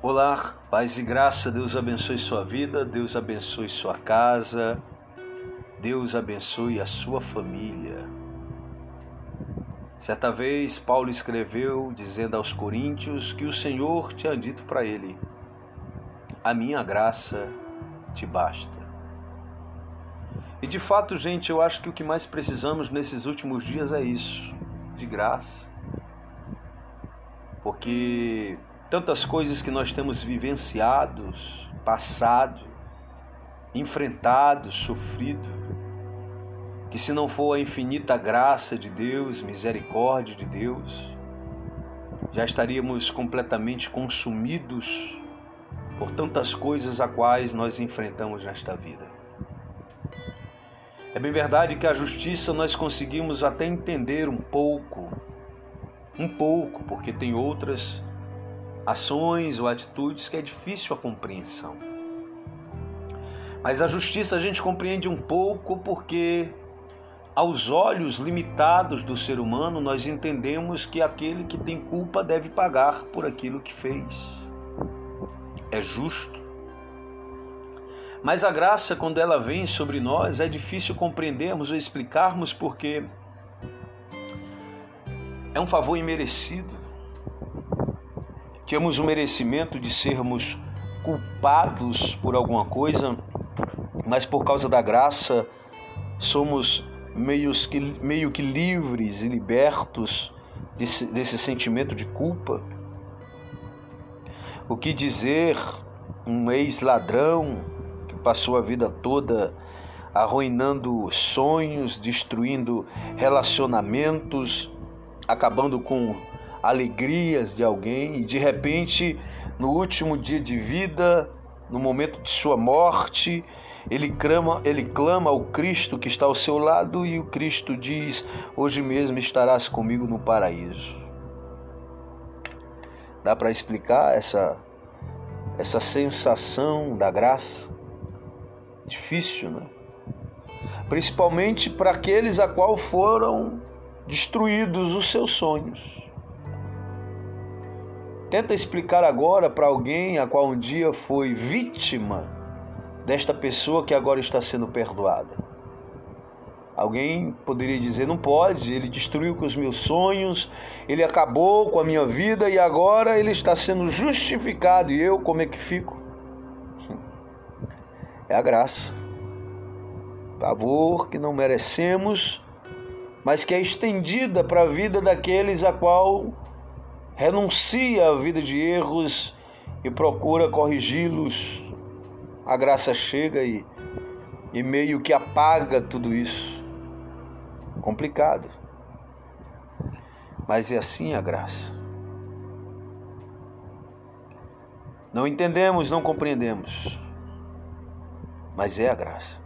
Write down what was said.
Olá, paz e graça, Deus abençoe sua vida, Deus abençoe sua casa, Deus abençoe a sua família. Certa vez, Paulo escreveu dizendo aos Coríntios que o Senhor tinha dito para ele: A minha graça te basta. E de fato, gente, eu acho que o que mais precisamos nesses últimos dias é isso, de graça. Porque tantas coisas que nós temos vivenciados, passado, enfrentado, sofrido, que se não for a infinita graça de Deus, misericórdia de Deus, já estaríamos completamente consumidos por tantas coisas a quais nós enfrentamos nesta vida. É bem verdade que a justiça nós conseguimos até entender um pouco, um pouco, porque tem outras ações ou atitudes que é difícil a compreensão. Mas a justiça a gente compreende um pouco porque, aos olhos limitados do ser humano, nós entendemos que aquele que tem culpa deve pagar por aquilo que fez. É justo. Mas a graça, quando ela vem sobre nós, é difícil compreendermos ou explicarmos porque é um favor imerecido tínhamos o merecimento de sermos culpados por alguma coisa, mas por causa da graça somos meio que, meio que livres e libertos desse, desse sentimento de culpa. O que dizer um ex-ladrão que passou a vida toda arruinando sonhos, destruindo relacionamentos, acabando com alegrias de alguém e de repente, no último dia de vida, no momento de sua morte, ele clama, ele clama ao Cristo que está ao seu lado e o Cristo diz: Hoje mesmo estarás comigo no paraíso. Dá para explicar essa, essa sensação da graça? Difícil, né? Principalmente para aqueles a qual foram destruídos os seus sonhos. Tenta explicar agora para alguém a qual um dia foi vítima desta pessoa que agora está sendo perdoada. Alguém poderia dizer: não pode, ele destruiu com os meus sonhos, ele acabou com a minha vida e agora ele está sendo justificado. E eu, como é que fico? É a graça. Favor que não merecemos, mas que é estendida para a vida daqueles a qual renuncia à vida de erros e procura corrigi-los, a graça chega e, e meio que apaga tudo isso. Complicado. Mas é assim a graça. Não entendemos, não compreendemos, mas é a graça.